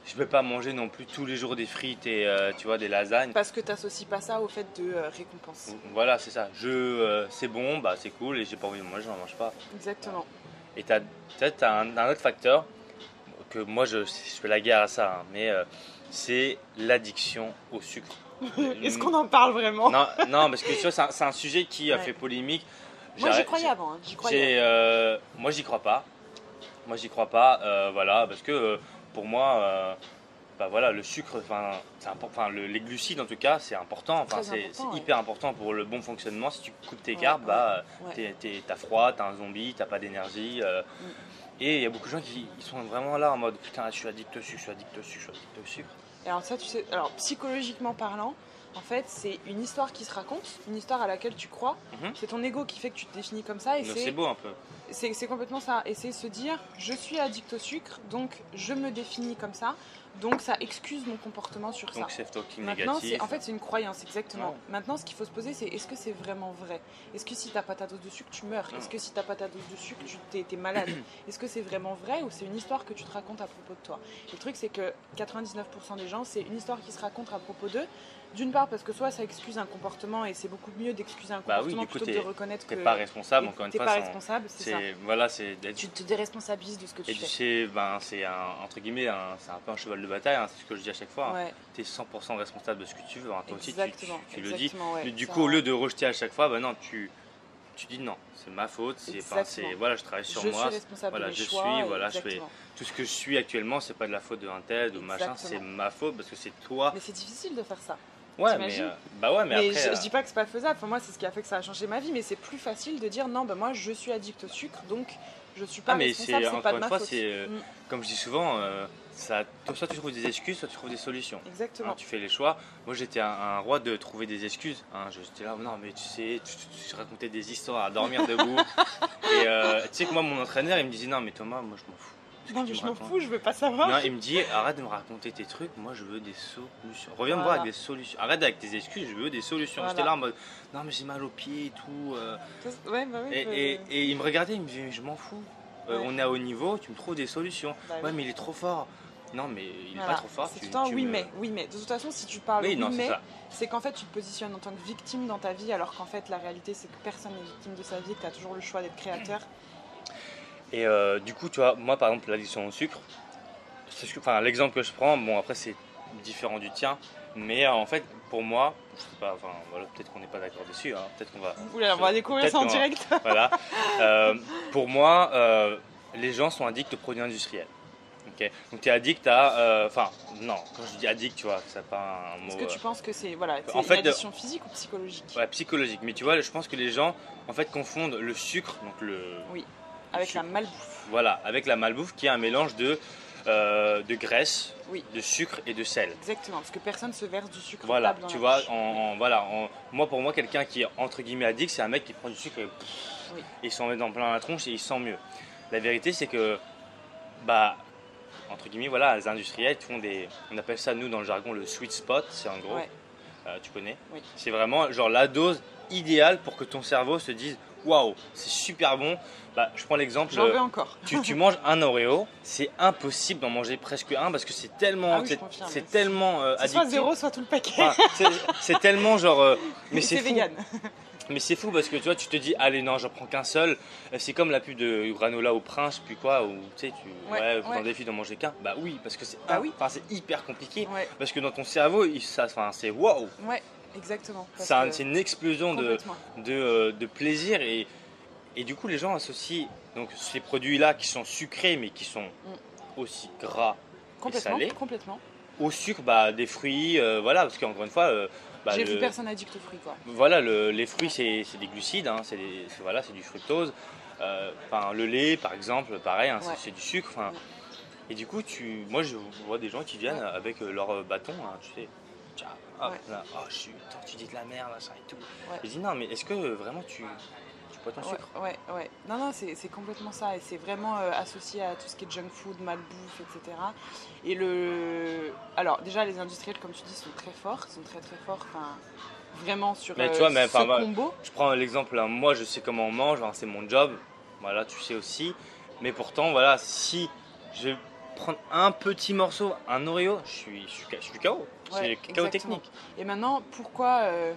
je peux pas manger non plus tous les jours des frites et euh, tu vois, des lasagnes. Parce que tu n'associes pas ça au fait de euh, récompense. Voilà, c'est ça. Je, euh, c'est bon, bah c'est cool et j'ai pas envie de manger, j'en mange pas. Exactement. Et t'as peut-être un, un autre facteur que moi je, je fais la guerre à ça, hein, mais euh, c'est l'addiction au sucre. Est-ce qu'on en parle vraiment non, non, parce que tu vois, c'est un, sujet qui a Ouais. fait polémique. Moi, j'y croyais avant. hein, J'y croyais. euh, moi, j'y crois pas. Moi, j'y crois pas. euh, voilà, parce que euh, pour moi, bah voilà, le sucre, enfin, le- les glucides en tout cas, c'est important. Enfin, c'est ouais. hyper important pour le bon fonctionnement. Si tu coupes tes Ouais, carbs, bah, t'as froid, t'as un zombie, t'as pas d'énergie. Mm. Et il y a beaucoup de gens qui ils sont vraiment là en mode putain, je suis addict au sucre, je suis addict au sucre, je suis addict au sucre. Et alors ça, tu sais, alors psychologiquement parlant, en fait, c'est une histoire qui se raconte, une histoire à laquelle tu crois. Mhm. C'est ton ego qui fait que tu te définis comme ça, et c'est beau un peu. C'est complètement ça. Et c'est se dire, je suis addict au sucre, donc je me définis comme ça, donc ça excuse mon comportement sur ça. Donc c'est talking Maintenant, négatif. c'est en fait c'est une croyance exactement. Ouais. Maintenant, ce qu'il faut se poser, c'est est-ce que c'est vraiment vrai? Est-ce que si t'as pas ta dose de sucre, tu meurs? Est-ce que si t'as pas ta dose de sucre, tu t'es t'es malade? Est-ce que c'est vraiment vrai ou c'est une histoire que tu te racontes à propos de toi? Et Le truc, c'est que 99% des gens, c'est une histoire qui se raconte à propos d'eux. D'une part, parce que soit ça excuse un comportement et c'est beaucoup mieux d'excuser un Bah oui, comportement coup, plutôt que t'es- de reconnaître que T'es pas responsable, encore une t'es fois. pas sans- responsable, c'est ça. Voilà, c'est Tu te déresponsabilises de ce que tu Et tu fais. sais, ben, c'est un, entre guillemets, c'est un peu un cheval de bataille, hein, c'est ce que je dis à chaque fois. Ouais, Tu es 100% responsable de ce que tu veux, hein, toi aussi tu, exactement. tu- tu le dis. ouais. Du coup, au lieu de rejeter à chaque fois, ben non, tu, tu dis non, c'est ma faute, c'est voilà, je travaille sur je moi. Suis responsable voilà, de je choix, suis, voilà, je fais tout ce que je suis actuellement, c'est pas de la faute de un tel ou machin, c'est ma faute parce que c'est toi. Mais c'est difficile de faire ça. Ouais, mais euh, bah ouais, mais, après, je, euh, dis pas que c'est pas faisable. Pour moi, c'est ce qui a fait que ça a changé ma vie, mais c'est plus facile de dire non, bah moi, je suis addict au sucre, donc je suis pas ah, mais. C'est de ma fois, c'est euh, mm. comme je dis souvent. Ça, soit tu trouves des excuses, soit tu trouves des solutions. Exactement. Hein, tu fais les choix. Moi, j'étais un, roi de trouver des excuses. Hein, j'étais là, non, mais tu sais, tu, racontais des histoires à dormir debout. Et tu sais que moi, mon entraîneur, il me disait, non, mais Thomas, moi, je m'en fous. Non, mais je m'en fous, je veux pas savoir. Non, il me dit arrête de me raconter tes trucs, moi je veux des solutions. Reviens me voir avec des solutions. Arrête avec tes excuses, je veux des solutions. J'étais là en mode non, mais j'ai mal aux pieds et tout. Euh. Ouais, bah oui, et, et, il me regardait, il me disait je m'en fous. Euh, on est à haut niveau, tu me trouves des solutions. Bah ouais, mais il est trop fort. Non, mais il est pas trop fort. C'est tout le temps oui, mais. Oui, mais. De toute façon, si tu parles oui, mais, c'est qu'en fait, tu te positionnes en tant que victime dans ta vie, alors qu'en fait, la réalité, c'est que personne n'est victime de sa vie, que tu as toujours le choix d'être créateur. Et euh, du coup, tu vois, moi par exemple, l'addiction au sucre, enfin, l'exemple que je prends, bon, après c'est différent du tien, mais euh, en fait, pour moi, je sais pas, enfin, voilà, peut-être qu'on n'est pas d'accord dessus, hein, peut-être qu'on va. Oula, on va découvrir ça en direct. voilà. Euh, pour moi, les gens sont addicts aux produits industriels. Donc tu es addict à. Enfin, non, quand je dis addict, tu vois, c'est pas un mot. Est-ce que tu penses que c'est voilà, en une addiction physique ou psychologique? Ouais, psychologique. Mais tu vois, je pense que les gens, en fait, confondent le sucre, donc le. Oui avec la malbouffe. Voilà, avec la malbouffe qui est un mélange de, euh, de graisse, de sucre et de sel. Exactement, parce que personne se verse du sucre. Voilà, tu vois, en, voilà, moi pour moi, quelqu'un qui est entre guillemets addict, c'est un mec qui prend du sucre et, il s'en met dans plein la tronche et il sent mieux. La vérité, c'est que, bah, entre guillemets, voilà, les industriels font des. On appelle ça, nous, dans le jargon, le sweet spot, c'est en gros. Euh, tu connais? C'est vraiment genre la dose idéale pour que ton cerveau se dise waouh, c'est super bon. Bah, je prends l'exemple. J'en veux encore. tu, manges un Oreo, c'est impossible d'en manger presque un parce que c'est tellement, ah c'est tellement euh, Soit zéro, soit tout le paquet. c'est tellement genre. Euh, mais c'est vegan. Mais c'est fou parce que tu vois, tu te dis, allez, non, j'en prends qu'un seul. C'est comme la pub de granola au prince, puis quoi, où tu sais, tu ouais, ouais, ouais. défi d'en manger qu'un. Bah oui, parce que c'est bah oui. c'est hyper compliqué. Parce que dans ton cerveau, ça, c'est waouh. Ouais, exactement. C'est une explosion de, de, euh, de, plaisir et, et du coup, les gens associent donc ces produits-là qui sont sucrés mais qui sont mm. aussi gras et salés. Complètement. Au sucre, bah, des fruits, euh, voilà, parce qu'encore une fois. Euh, bah, J'ai vu personne addict aux fruits, quoi. Voilà, les fruits, c'est des glucides, hein, c'est voilà, du fructose. Enfin, le lait, par exemple, pareil, hein, c'est du sucre. Et du coup, tu, moi, je vois des gens qui viennent avec leur bâton, hein, tu sais. Oh, je suis, tu dis de la merde, ça et tout. Je dis non, mais est-ce que vraiment tu, Ouais, ouais, Non, non, c'est complètement ça. Et c'est vraiment euh, associé à tout ce qui est junk food, malbouffe, etc. Et le. Alors, déjà, les industriels, comme tu dis, sont très forts. sont très, très forts. Enfin, vraiment sur mais, tu vois, mais, ce combo. Je prends l'exemple, hein. moi, je sais comment on mange. c'est mon job. Voilà, tu sais aussi. Mais pourtant, voilà, si je prends un petit morceau, un Oreo, je suis, je suis, KO. C'est KO technique. Et maintenant, pourquoi, euh,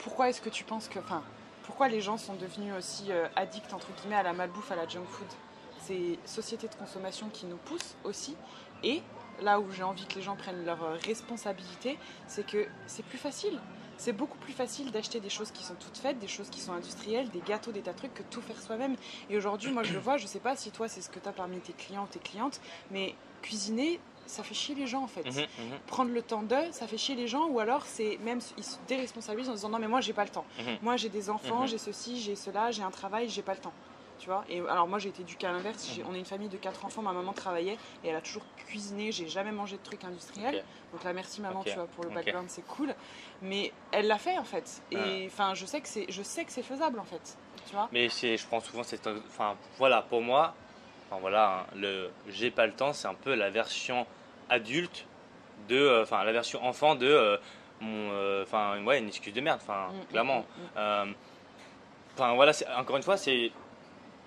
pourquoi est-ce que tu penses que. Enfin, pourquoi les gens sont devenus aussi euh, addicts entre guillemets à la malbouffe, à la junk food? C'est société de consommation qui nous pousse aussi. Et là où j'ai envie que les gens prennent leurs euh, responsabilités, c'est que c'est plus facile. C'est beaucoup plus facile d'acheter des choses qui sont toutes faites, des choses qui sont industrielles, des gâteaux, des tas de trucs, que tout faire soi-même. Et aujourd'hui, moi je le vois, je sais pas si toi c'est ce que tu as parmi tes clients ou tes clientes, mais cuisiner, ça fait chier les gens en fait. Mhm, mhm. Prendre le temps d'eux, ça fait chier les gens, ou alors c'est même ils se déresponsabilisent en disant non mais moi j'ai pas le temps. Mhm. Moi j'ai des enfants, j'ai ceci, j'ai cela, j'ai un travail, j'ai pas le temps. Tu vois? Et alors moi j'ai été éduquée à l'inverse. On est une famille de quatre enfants, ma maman travaillait et elle a toujours cuisiné. J'ai jamais mangé de trucs industriels. Donc là merci maman, tu vois pour le background c'est cool. Mais elle l'a fait en fait. Et enfin je sais que c'est je sais que c'est faisable en fait. Tu vois? Mais je prends souvent cette enfin voilà pour moi voilà, hein, le j'ai pas le temps, c'est un peu la version adulte de, euh, enfin la version enfant de euh, mon, euh, enfin ouais, une excuse de merde, enfin mm, mm, clairement. Mm, enfin voilà, encore une fois, c'est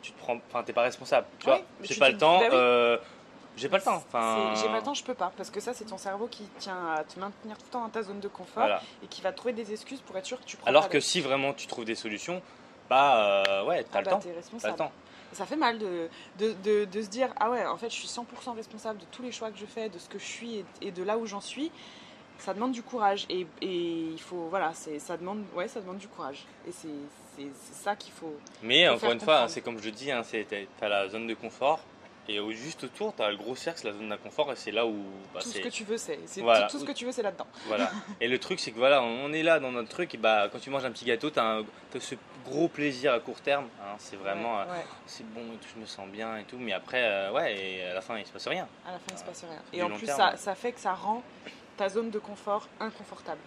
tu te prends, enfin t'es pas responsable, tu vois. J'ai pas, le temps. Bah j'ai pas le temps. Enfin... J'ai pas le temps, je peux pas. Parce que ça, c'est ton cerveau qui tient à te maintenir tout le temps dans ta zone de confort et qui va trouver des excuses pour être sûr que tu prends. Alors que si vraiment tu trouves des solutions, bah ouais, t'as ah le, bah, temps. As le temps ça fait mal de, de, de, se dire ah ouais en fait je suis 100% responsable de tous les choix que je fais de ce que je suis et, de là où j'en suis. Ça demande du courage et, il faut voilà c'est ça demande ouais ça demande du courage. Et c'est ça qu'il faut mais encore une fois c'est comme je dis hein, tu as la zone de confort et juste autour, tu as le gros cercle, c'est la zone d'inconfort, et c'est là où. Bah, tout ce que tu veux, c'est. Tout, ce que tu veux, c'est là-dedans. Voilà. et le truc, c'est que voilà, on est là dans notre truc, et bah, quand tu manges un petit gâteau, tu as, ce gros plaisir à court terme. Hein, c'est vraiment. Euh, c'est bon, je me sens bien et tout, mais après, euh, ouais, et à la fin, il se passe rien. À la fin, il se passe rien. Et en plus, ça, ça fait que ça rend ta zone de confort inconfortable.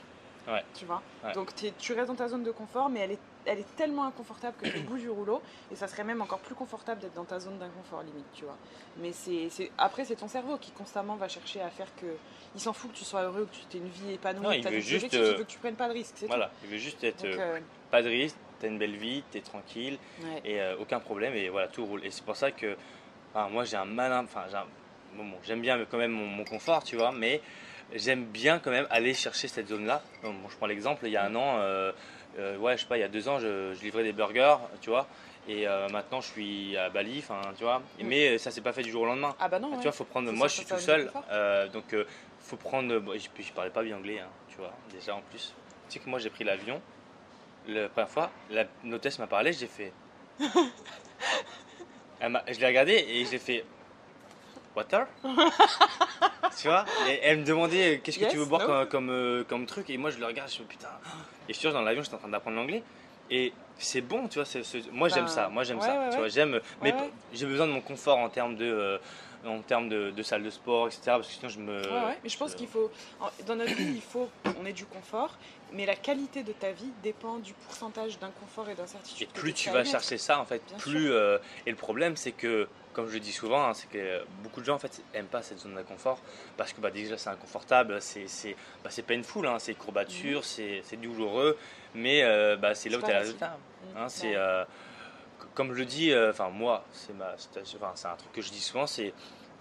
Ouais. Tu vois? Donc tu restes dans ta zone de confort, mais elle est, elle est tellement inconfortable que tu es au bout du rouleau. Et ça serait même encore plus confortable d'être dans ta zone d'inconfort, limite, tu vois. Mais c'est, après, c'est ton cerveau qui constamment va chercher à faire que. Il s'en fout que tu sois heureux, que tu aies une vie épanouie, non, il veut juste, euh, veut que tu prennes pas de risques. Voilà, il veut juste être. Euh, euh, pas de risque, tu as une belle vie, tu es tranquille, et aucun problème, et voilà, tout roule. Et c'est pour ça que. moi, j'ai un malin. Enfin, bon, j'aime bien quand même mon, mon confort, tu vois, mais j'aime bien quand même aller chercher cette zone-là. je prends l'exemple, il y a un an, euh, euh, ouais, je sais pas, il y a deux ans, je, livrais des burgers, tu vois. Et euh, maintenant, je suis à Bali, enfin, tu vois. Mm. Mais ça s'est pas fait du jour au lendemain. Ah bah non. Tu vois, faut prendre. Moi, je suis tout seul, donc faut prendre. Bon, je, je parlais pas bien anglais, hein, tu vois. Déjà en plus, tu sais que moi, j'ai pris l'avion. La première fois, la hôtesse m'a parlé, j'ai fait. je l'ai regardé et j'ai fait. Water Tu vois Elle me demandait euh, qu'est-ce que tu veux boire comme, euh, comme, truc et moi je le regarde, je me dis putain. Et je suis dans l'avion, j'étais en train d'apprendre l'anglais et c'est bon, tu vois. moi j'aime ça, moi j'aime ça. tu vois, j'aime, mais j'ai besoin de mon confort en termes de. Euh, en termes de, de, salle de sport, etc. Parce que sinon, je me. Ouais, Mais je pense qu'il faut. Dans notre vie, il faut qu'on ait du confort, mais la qualité de ta vie dépend du pourcentage d'inconfort et d'incertitude. Et plus tu vas chercher ça, en fait, plus. et le problème, c'est que comme je le dis souvent, hein, c'est que beaucoup de gens en fait aiment pas cette zone d'inconfort parce que bah, déjà c'est inconfortable, c'est bah, painful, hein, c'est courbature, mm. c'est douloureux, mais euh, bah, c'est là où tu as le résultat. Mm. Hein, c'est euh, comme je le dis, euh, enfin moi, c'est un truc que je dis souvent, c'est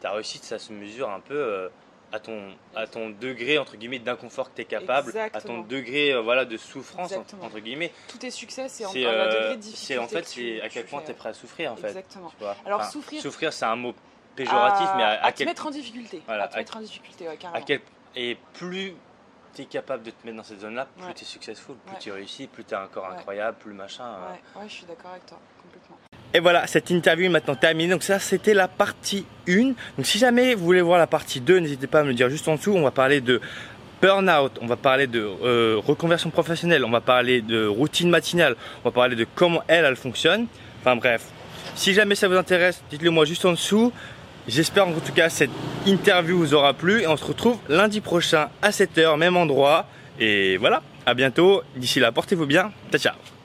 ta réussite, ça se mesure un peu à ton, à ton degré entre guillemets d'inconfort que tu es capable, à ton degré euh, voilà, de souffrance entre, guillemets. Tout tes succès, c'est en euh, degré de difficulté. C'est en fait c'est à quel point tu es prêt à souffrir en fait. Exactement. Alors souffrir. Souffrir, c'est un mot péjoratif, mais à, à, te mettre en difficulté. à te mettre en difficulté, ouais, carrément. Quel, et plus tu es capable de te mettre dans cette zone-là, plus tu es successful, plus tu réussis, plus tu es encore incroyable, plus machin. Ouais, ouais, je suis d'accord avec toi. Et voilà, cette interview est maintenant terminée. Donc ça, c'était la partie 1. Donc si jamais vous voulez voir la partie 2, n'hésitez pas à me le dire juste en dessous. On va parler de burn-out, on va parler de euh, reconversion professionnelle, on va parler de routine matinale, on va parler de comment elle, elle fonctionne. Enfin bref, si jamais ça vous intéresse, dites-le moi juste en dessous. J'espère en tout cas cette interview vous aura plu et on se retrouve lundi prochain à 7h, même endroit. Et voilà, à bientôt. D'ici là, portez-vous bien. Ciao, ciao.